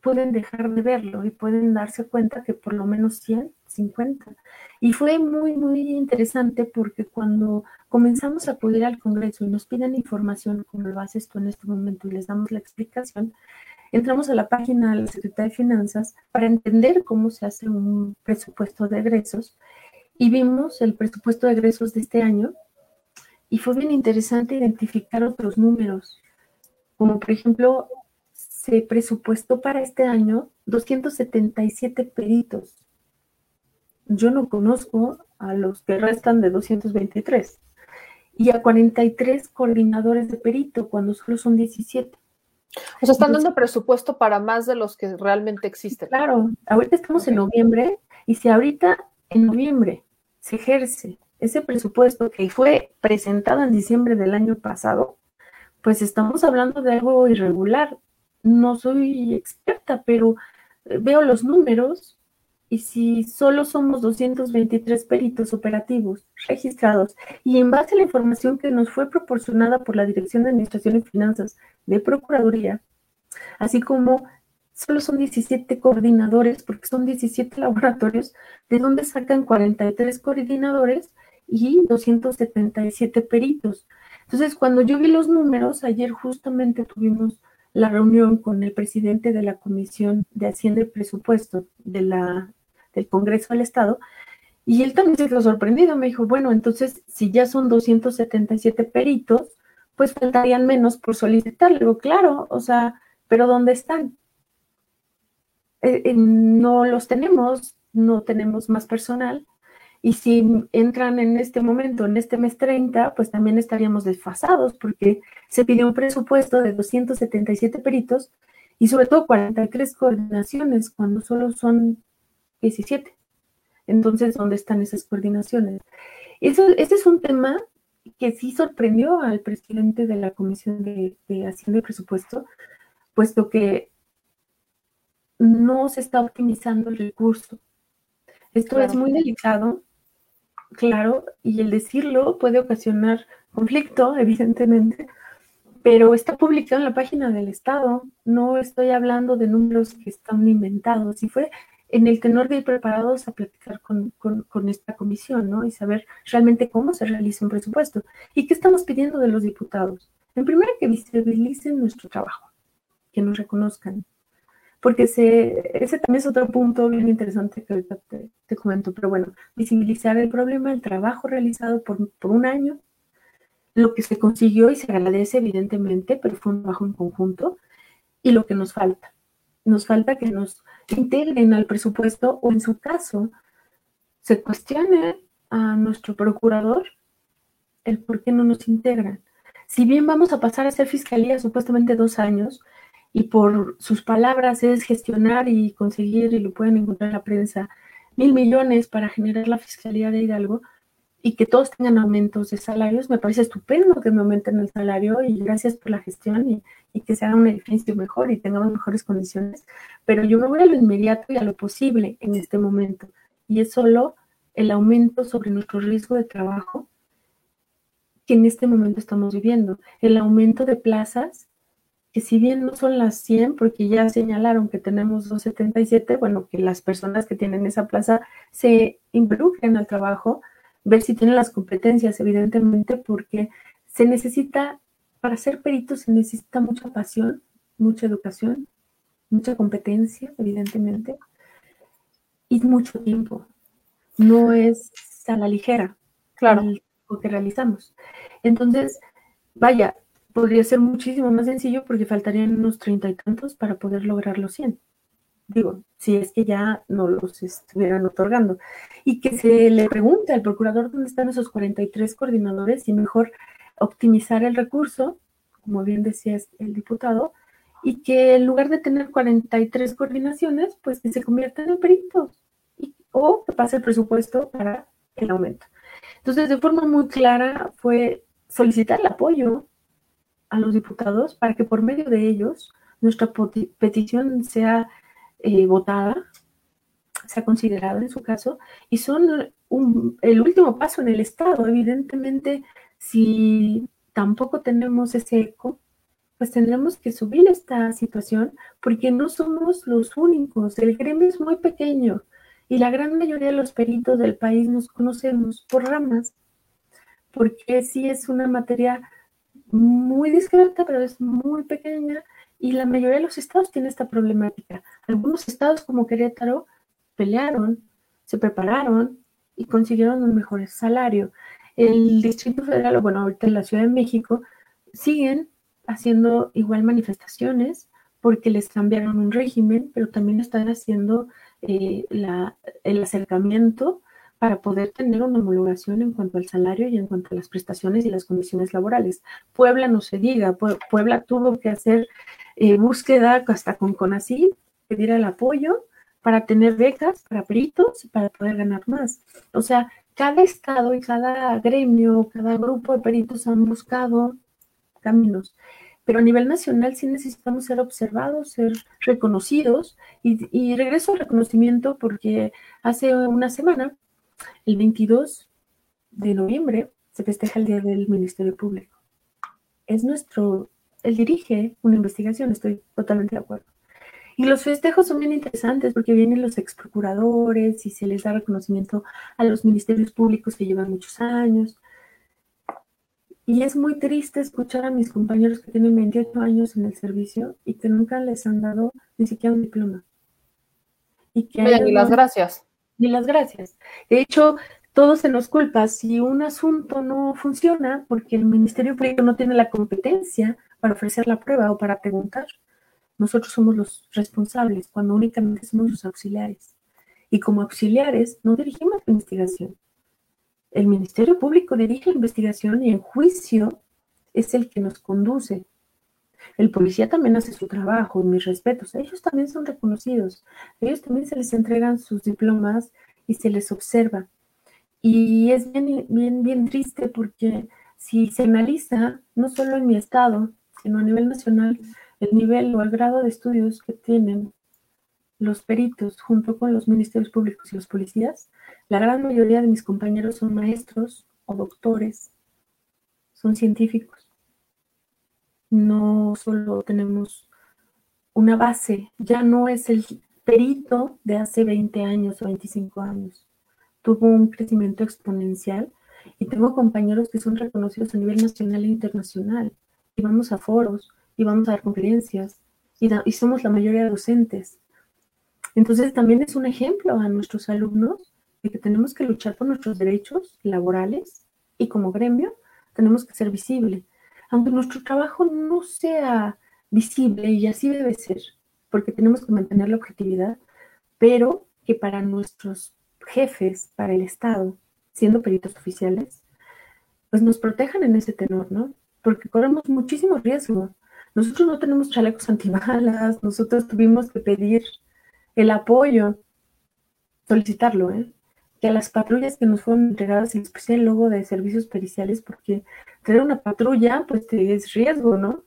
pueden dejar de verlo y pueden darse cuenta que por lo menos 150. Y fue muy, muy interesante porque cuando comenzamos a acudir al Congreso y nos piden información, como lo haces tú en este momento, y les damos la explicación, entramos a la página de la Secretaría de Finanzas para entender cómo se hace un presupuesto de egresos y vimos el presupuesto de egresos de este año y fue bien interesante identificar otros números, como por ejemplo, se presupuestó para este año 277 peritos. Yo no conozco a los que restan de 223 y a 43 coordinadores de perito cuando solo son 17. O sea, están dando presupuesto para más de los que realmente existen. Claro, ahorita estamos en noviembre y si ahorita en noviembre se ejerce ese presupuesto que fue presentado en diciembre del año pasado, pues estamos hablando de algo irregular. No soy experta, pero eh, veo los números y si solo somos 223 peritos operativos registrados y en base a la información que nos fue proporcionada por la Dirección de Administración y Finanzas de Procuraduría, así como solo son 17 coordinadores, porque son 17 laboratorios, de donde sacan 43 coordinadores y 277 peritos. Entonces, cuando yo vi los números, ayer justamente tuvimos la reunión con el presidente de la Comisión de Hacienda y Presupuesto de la del Congreso del Estado, y él también se quedó sorprendido, me dijo, bueno, entonces si ya son 277 peritos, pues faltarían menos por solicitar. Le digo, claro, o sea, pero ¿dónde están? Eh, eh, no los tenemos, no tenemos más personal. Y si entran en este momento, en este mes 30, pues también estaríamos desfasados porque se pidió un presupuesto de 277 peritos y sobre todo 43 coordinaciones cuando solo son 17. Entonces, ¿dónde están esas coordinaciones? Eso, ese es un tema que sí sorprendió al presidente de la Comisión de, Hacienda y Presupuesto, puesto que no se está optimizando el recurso. Esto es muy delicado, claro, y el decirlo puede ocasionar conflicto, evidentemente, pero está publicado en la página del Estado. No estoy hablando de números que están inventados. Y fue en el tenor de ir preparados a platicar con, esta comisión, ¿no? Y saber realmente cómo se realiza un presupuesto. ¿Y qué estamos pidiendo de los diputados? En primer, que visibilicen nuestro trabajo, que nos reconozcan. Porque ese también es otro punto bien interesante que ahorita te, comento. Pero bueno, visibilizar el problema, el trabajo realizado por, por un año, lo que se consiguió y se agradece evidentemente, pero fue un trabajo en conjunto, y lo que nos falta. Nos falta que nos integren al presupuesto o en su caso se cuestione a nuestro procurador el por qué no nos integran. Si bien vamos a pasar a ser fiscalía supuestamente dos años y por sus palabras es gestionar y conseguir, y lo pueden encontrar en la prensa, mil millones para generar la fiscalía de Hidalgo, y que todos tengan aumentos de salarios, me parece estupendo que me aumenten el salario y gracias por la gestión y, que se haga un edificio mejor y tengamos mejores condiciones, pero yo me voy a lo inmediato y a lo posible en este momento y es solo el aumento sobre nuestro riesgo de trabajo que en este momento estamos viviendo, el aumento de plazas que si bien no son las 100, porque ya señalaron que tenemos 277, bueno, que las personas que tienen esa plaza se involucren al trabajo, ver si tienen las competencias, evidentemente, porque se necesita, para ser perito se necesita mucha pasión, mucha educación, mucha competencia, evidentemente, y mucho tiempo. No es a la ligera, claro, lo que realizamos. Entonces, vaya, podría ser muchísimo más sencillo porque faltarían unos treinta y tantos para poder lograr los 100 digo, si es que ya no los estuvieran otorgando, y que se le pregunte al procurador dónde están esos 43 coordinadores y mejor optimizar el recurso, como bien decía el diputado, y que en lugar de tener 43 coordinaciones, pues que se conviertan en peritos o que pase el presupuesto para el aumento. Entonces, de forma muy clara fue solicitar el apoyo a los diputados para que por medio de ellos nuestra petición sea eh, votada, se ha considerado en su caso, y son el último paso en el Estado. Evidentemente, si tampoco tenemos ese eco, pues tendremos que subir esta situación porque no somos los únicos. El gremio es muy pequeño y la gran mayoría de los peritos del país nos conocemos por ramas, porque sí es una materia muy discreta, pero es muy pequeña y la mayoría de los estados tiene esta problemática. Algunos estados como Querétaro pelearon, se prepararon y consiguieron un mejor salario. El Distrito Federal, o bueno, ahorita en la Ciudad de México, siguen haciendo igual manifestaciones porque les cambiaron un régimen, pero también están haciendo eh, el acercamiento para poder tener una homologación en cuanto al salario y en cuanto a las prestaciones y las condiciones laborales. Puebla no se diga, Puebla tuvo que hacer eh, búsqueda hasta con CONACYT, pedir el apoyo para tener becas para peritos y para poder ganar más. O sea, cada estado y cada gremio, cada grupo de peritos han buscado caminos. pero a nivel nacional sí necesitamos ser observados, ser reconocidos y, regreso al reconocimiento porque hace una semana, el 22 de noviembre, se festeja el Día del Ministerio Público. Es nuestro, él dirige una investigación, estoy totalmente de acuerdo. Y los festejos son bien interesantes porque vienen los ex procuradores y se les da reconocimiento a los ministerios públicos que llevan muchos años. Y es muy triste escuchar a mis compañeros que tienen 28 años en el servicio y que nunca les han dado ni siquiera un diploma. Y que ni las gracias. Ni las gracias. De hecho, todo se nos culpa si un asunto no funciona porque el Ministerio Público no tiene la competencia para ofrecer la prueba o para preguntar. Nosotros somos los responsables cuando únicamente somos los auxiliares. Y como auxiliares no dirigimos la investigación. El Ministerio Público dirige la investigación y el juicio es el que nos conduce. El policía también hace su trabajo, mis respetos. Ellos también son reconocidos. ellos también se les entregan sus diplomas y se les observa. Y es bien, bien, bien triste porque si se analiza, no solo en mi estado, sino a nivel nacional, el nivel o el grado de estudios que tienen los peritos junto con los ministerios públicos y los policías, la gran mayoría de mis compañeros son maestros o doctores, son científicos. No solo tenemos una base, ya no es el perito de hace 20 años o 25 años. Tuvo un crecimiento exponencial y tengo compañeros que son reconocidos a nivel nacional e internacional. Y vamos a foros, y vamos a dar conferencias y, somos la mayoría docentes. Entonces también es un ejemplo a nuestros alumnos de que tenemos que luchar por nuestros derechos laborales y como gremio tenemos que ser visible. Aunque nuestro trabajo no sea visible y así debe ser, porque tenemos que mantener la objetividad, pero que para nuestros jefes, para el Estado, siendo peritos oficiales, pues nos protejan en ese tenor, ¿no? Porque corremos muchísimo riesgo. Nosotros no tenemos chalecos antibalas, nosotros tuvimos que pedir el apoyo, solicitarlo, ¿eh? que a las patrullas que nos fueron entregadas, en especial el logo de servicios periciales, porque tener una patrulla, pues es riesgo, ¿no?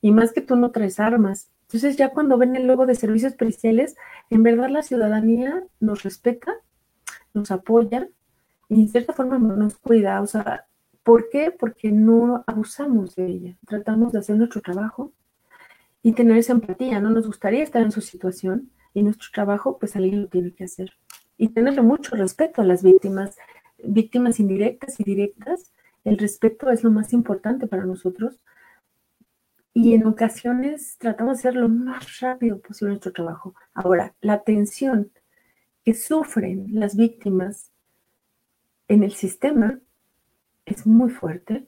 Y más que tú no traes armas. Entonces ya cuando ven el logo de servicios periciales, en verdad la ciudadanía nos respeta, nos apoya y en cierta forma nos cuida. O sea, ¿Por qué? Porque no abusamos de ella. Tratamos de hacer nuestro trabajo y tener esa empatía. No nos gustaría estar en su situación y nuestro trabajo, pues alguien lo tiene que hacer. Y tenerle mucho respeto a las víctimas, víctimas indirectas y directas. El respeto es lo más importante para nosotros. Y en ocasiones tratamos de hacer lo más rápido posible nuestro trabajo. Ahora, la atención que sufren las víctimas en el sistema es muy fuerte.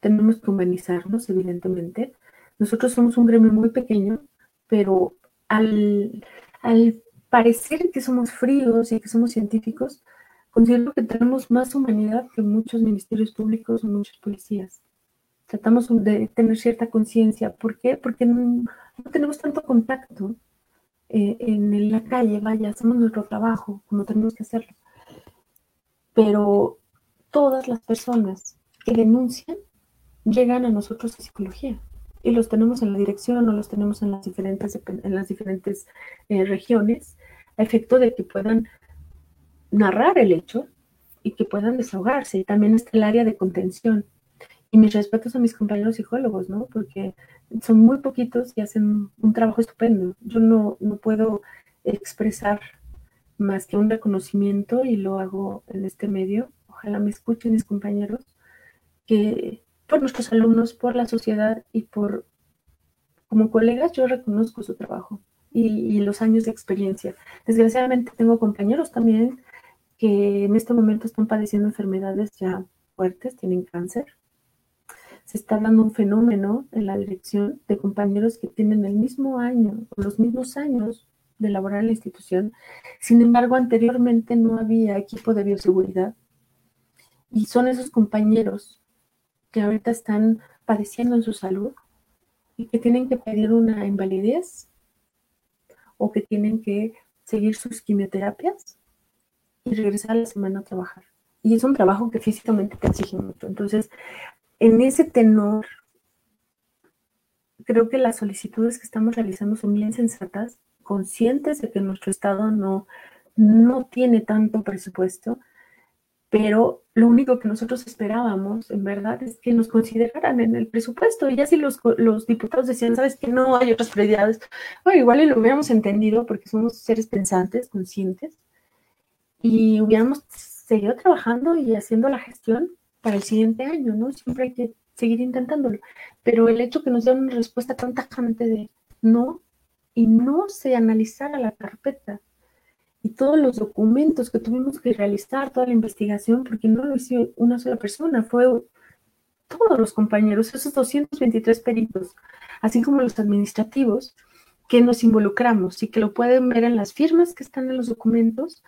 Tenemos que humanizarnos, evidentemente. Nosotros somos un gremio muy pequeño, pero al, parecer que somos fríos y que somos científicos, considero que tenemos más humanidad que muchos ministerios públicos o muchos policías. Tratamos de tener cierta conciencia. ¿Por qué? Porque no, tenemos tanto contacto eh, en la calle, vaya, hacemos nuestro trabajo como tenemos que hacerlo. Pero todas las personas que denuncian llegan a nosotros a psicología y los tenemos en la dirección o los tenemos en las diferentes, en las diferentes eh, regiones a efecto de que puedan narrar el hecho y que puedan desahogarse. Y también está el área de contención. Y mis respetos a mis compañeros psicólogos, ¿no? Porque son muy poquitos y hacen un trabajo estupendo. Yo no, no puedo expresar más que un reconocimiento y lo hago en este medio ojalá me escuchen mis compañeros, que por nuestros alumnos, por la sociedad y por, como colegas, yo reconozco su trabajo y, los años de experiencia. Desgraciadamente tengo compañeros también que en este momento están padeciendo enfermedades ya fuertes, tienen cáncer. Se está dando un fenómeno en la dirección de compañeros que tienen el mismo año o los mismos años de laborar en la institución. Sin embargo, anteriormente no había equipo de bioseguridad y son esos compañeros que ahorita están padeciendo en su salud y que tienen que pedir una invalidez o que tienen que seguir sus quimioterapias y regresar a la semana a trabajar. Y es un trabajo que físicamente te exige mucho. Entonces, en ese tenor creo que las solicitudes que estamos realizando son bien sensatas, conscientes de que nuestro Estado no, no tiene tanto presupuesto, pero lo único que nosotros esperábamos, en verdad, es que nos consideraran en el presupuesto. Y ya si los, diputados decían, sabes que no hay otras prioridades, bueno, igual y lo hubiéramos entendido porque somos seres pensantes, conscientes, y hubiéramos seguido trabajando y haciendo la gestión para el siguiente año, ¿no? Siempre hay que seguir intentándolo. Pero el hecho que nos den una respuesta tan tajante de no y no se analizara la carpeta y todos los documentos que tuvimos que realizar, toda la investigación, porque no lo hizo una sola persona, fue todos los compañeros, esos 223 peritos, así como los administrativos, que nos involucramos y que lo pueden ver en las firmas que están en los documentos.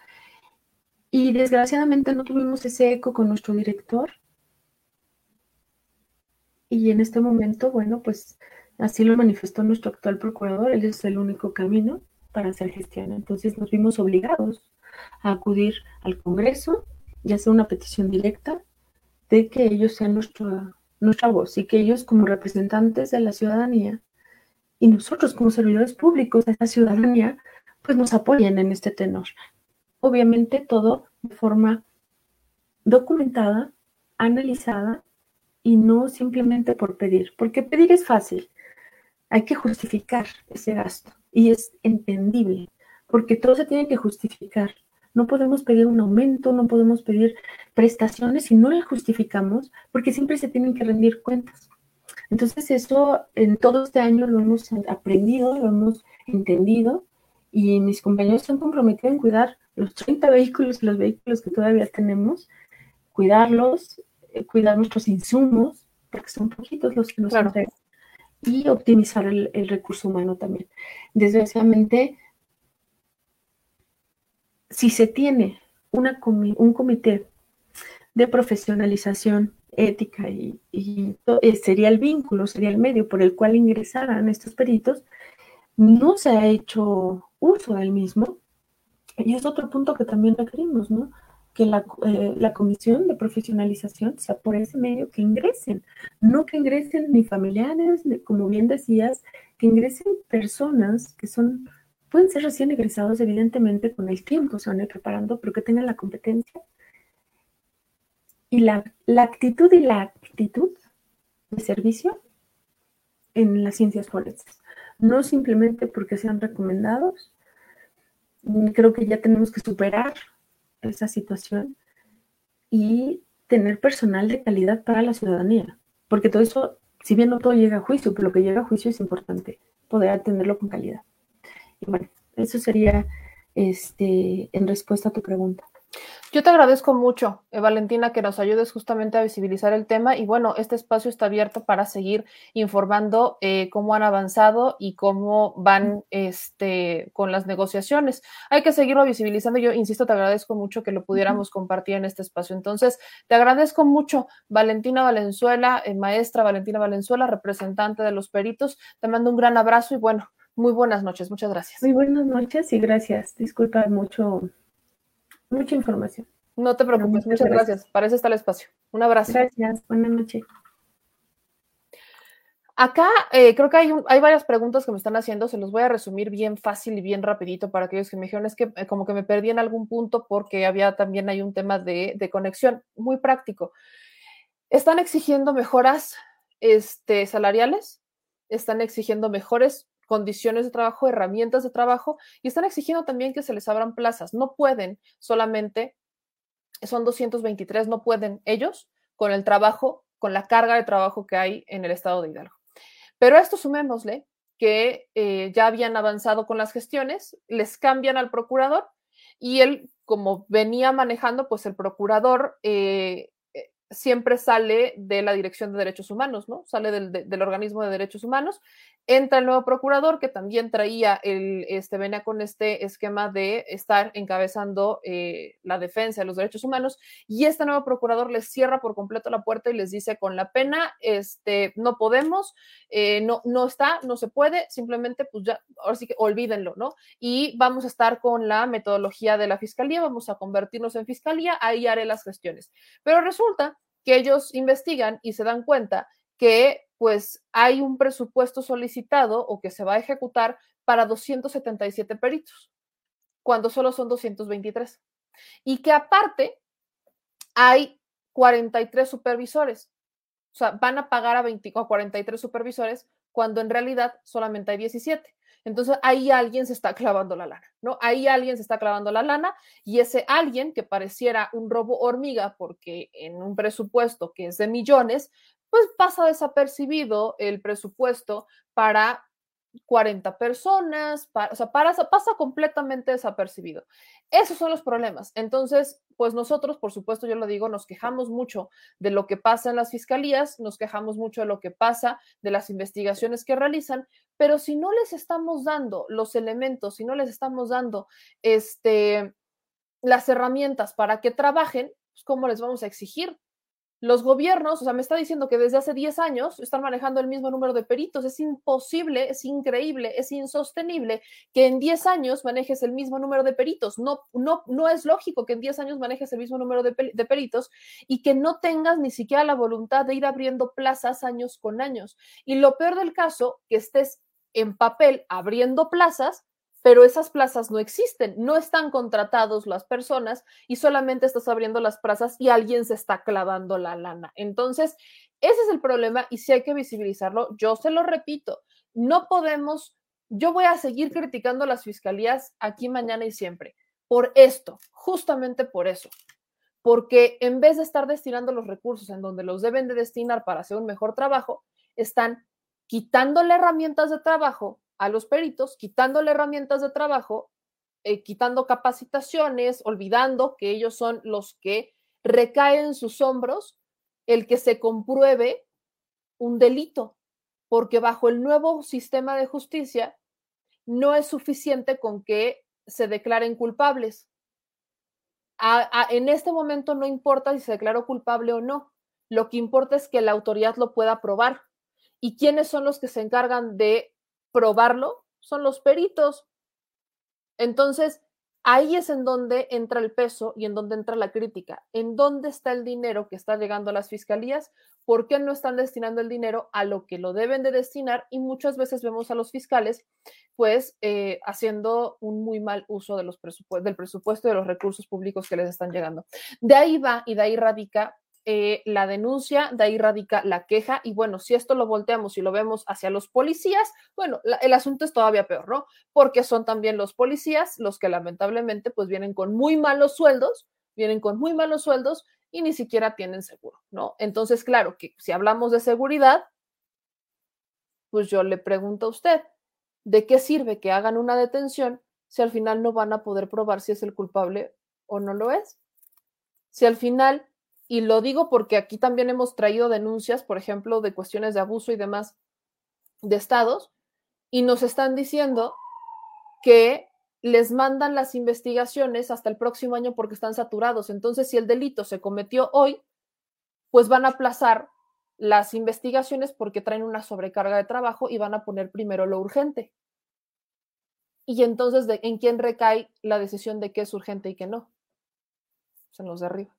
Y desgraciadamente no tuvimos ese eco con nuestro director, y en este momento, bueno, pues así lo manifestó nuestro actual procurador, él es el único camino para hacer gestión. Entonces nos vimos obligados a acudir al Congreso y hacer una petición directa de que ellos sean nuestra, nuestra voz y que ellos como representantes de la ciudadanía y nosotros como servidores públicos de esta ciudadanía, pues nos apoyen en este tenor. Obviamente todo de forma documentada, analizada y no simplemente por pedir, porque pedir es fácil, hay que justificar ese gasto y es entendible, porque todo se tiene que justificar. No podemos pedir un aumento, no podemos pedir prestaciones si no las justificamos, porque siempre se tienen que rendir cuentas. Entonces eso en todo este año lo hemos aprendido, lo hemos entendido y mis compañeros se han comprometido en cuidar los 30 vehículos y los vehículos que todavía tenemos, cuidarlos, eh, cuidar nuestros insumos, porque son poquitos los que nos claro. Y optimizar el, recurso humano también. Desgraciadamente, si se tiene una un comité de profesionalización ética y, y, eh, sería el vínculo, sería el medio por el cual ingresaran estos peritos, no se ha hecho uso del mismo. Y es otro punto que también requerimos, ¿no? Que la, eh, la, comisión de profesionalización sea por ese medio que ingresen, no que ingresen ni familiares, ni, como bien decías, que ingresen personas que son, pueden ser recién egresados, evidentemente con el tiempo se van a ir preparando, pero que tengan la competencia y la, la actitud y la actitud de servicio en las ciencias forenses. No simplemente porque sean recomendados, creo que ya tenemos que superar esa situación y tener personal de calidad para la ciudadanía. Porque todo eso, si bien no todo llega a juicio, pero lo que llega a juicio es importante, poder atenderlo con calidad. Y bueno, eso sería este, en respuesta a tu pregunta. Yo te agradezco mucho, eh, Valentina, que nos ayudes justamente a visibilizar el tema y bueno, este espacio está abierto para seguir informando eh, cómo han avanzado y cómo van este, con las negociaciones. Hay que seguirlo visibilizando. Yo insisto, te agradezco mucho que lo pudiéramos compartir en este espacio. Entonces, te agradezco mucho, Valentina Valenzuela, eh, maestra Valentina Valenzuela, representante de los peritos. Te mando un gran abrazo y bueno, muy buenas noches. Muchas gracias. Muy buenas noches y gracias. Disculpa mucho mucha información. No te preocupes, muchas, gracias. Para eso está el espacio. Un abrazo. Gracias, buenas noches. Acá eh, creo que hay, hay, varias preguntas que me están haciendo, se los voy a resumir bien fácil y bien rapidito para aquellos que me dijeron, es que eh, como que me perdí en algún punto porque había también hay un tema de, de conexión muy práctico. Están exigiendo mejoras este, salariales, están exigiendo mejores condiciones de trabajo, herramientas de trabajo y están exigiendo también que se les abran plazas. No pueden solamente, son 223, no pueden ellos con el trabajo, con la carga de trabajo que hay en el estado de Hidalgo. Pero a esto sumémosle que eh, ya habían avanzado con las gestiones, les cambian al procurador y él, como venía manejando, pues el procurador eh, siempre sale de la Dirección de Derechos Humanos, ¿no? Sale del, organismo de derechos humanos. Entra el nuevo procurador que también traía el, este, venía con este esquema de estar encabezando eh, la defensa de los derechos humanos y este nuevo procurador les cierra por completo la puerta y les dice con la pena, este, no podemos, eh, no, no está, no se puede, simplemente pues ya, ahora sí que olvídenlo, ¿no? Y vamos a estar con la metodología de la fiscalía, vamos a convertirnos en fiscalía, ahí haré las gestiones. Pero resulta que ellos investigan y se dan cuenta que pues hay un presupuesto solicitado o que se va a ejecutar para 277 peritos, cuando solo son 223. Y que aparte hay 43 supervisores. O sea, van a pagar a, 20, a 43 supervisores cuando en realidad solamente hay 17. Entonces ahí alguien se está clavando la lana, ¿no? Ahí alguien se está clavando la lana y ese alguien que pareciera un robo hormiga porque en un presupuesto que es de millones, pues pasa desapercibido el presupuesto para 40 personas, o sea, pasa completamente desapercibido. Esos son los problemas. Entonces, pues nosotros, por supuesto, yo lo digo, nos quejamos mucho de lo que pasa en las fiscalías, nos quejamos mucho de lo que pasa, de las investigaciones que realizan, pero si no les estamos dando los elementos, si no les estamos dando este, las herramientas para que trabajen, pues ¿cómo les vamos a exigir? Los gobiernos, o sea, me está diciendo que desde hace 10 años están manejando el mismo número de peritos. Es imposible, es increíble, es insostenible que en 10 años manejes el mismo número de peritos. No, no, no es lógico que en 10 años manejes el mismo número de, de peritos y que no tengas ni siquiera la voluntad de ir abriendo plazas años con años. Y lo peor del caso, que estés en papel abriendo plazas, pero esas plazas no existen, no están contratados las personas y solamente estás abriendo las plazas y alguien se está clavando la lana. Entonces, ese es el problema y sí hay que visibilizarlo. Yo se lo repito, no podemos, yo voy a seguir criticando las fiscalías aquí mañana y siempre por esto, justamente por eso. Porque en vez de estar destinando los recursos en donde los deben de destinar para hacer un mejor trabajo, están quitándole herramientas de trabajo a los peritos, quitándole herramientas de trabajo, eh, quitando capacitaciones, olvidando que ellos son los que recaen en sus hombros el que se compruebe un delito, porque bajo el nuevo sistema de justicia no es suficiente con que se declaren culpables. en este momento no importa si se declaró culpable o no, lo que importa es que la autoridad lo pueda probar. ¿Y quiénes son los que se encargan de probarlo son los peritos. Entonces, ahí es en donde entra el peso y en donde entra la crítica. ¿En dónde está el dinero que está llegando a las fiscalías? ¿Por qué no están destinando el dinero a lo que lo deben de destinar? Y muchas veces vemos a los fiscales, pues, eh, haciendo un muy mal uso de los del presupuesto y de los recursos públicos que les están llegando. De ahí va y de ahí radica eh, la denuncia, de ahí radica la queja y bueno, si esto lo volteamos y lo vemos hacia los policías, bueno, el asunto es todavía peor, ¿no? Porque son también los policías los que lamentablemente pues vienen con muy malos sueldos, vienen con muy malos sueldos y ni siquiera tienen seguro, ¿no? Entonces, claro que si hablamos de seguridad, pues yo le pregunto a usted, ¿de qué sirve que hagan una detención si al final no van a poder probar si es el culpable o no lo es? Si al final y lo digo porque aquí también hemos traído denuncias, por ejemplo, de cuestiones de abuso y demás de estados, y nos están diciendo que les mandan las investigaciones hasta el próximo año porque están saturados. Entonces, si el delito se cometió hoy, pues van a aplazar las investigaciones porque traen una sobrecarga de trabajo y van a poner primero lo urgente. Y entonces, ¿en quién recae la decisión de qué es urgente y qué no? Se nos de arriba.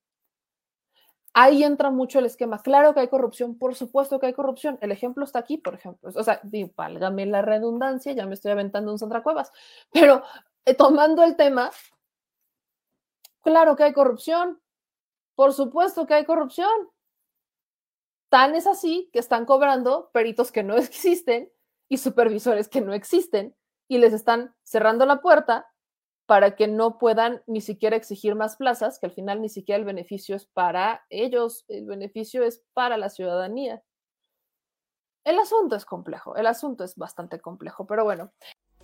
Ahí entra mucho el esquema. Claro que hay corrupción, por supuesto que hay corrupción. El ejemplo está aquí, por ejemplo. O sea, válgame la redundancia, ya me estoy aventando un Sandra Cuevas. Pero eh, tomando el tema, claro que hay corrupción. Por supuesto que hay corrupción. Tan es así que están cobrando peritos que no existen y supervisores que no existen y les están cerrando la puerta para que no puedan ni siquiera exigir más plazas, que al final ni siquiera el beneficio es para ellos, el beneficio es para la ciudadanía. El asunto es complejo, el asunto es bastante complejo, pero bueno,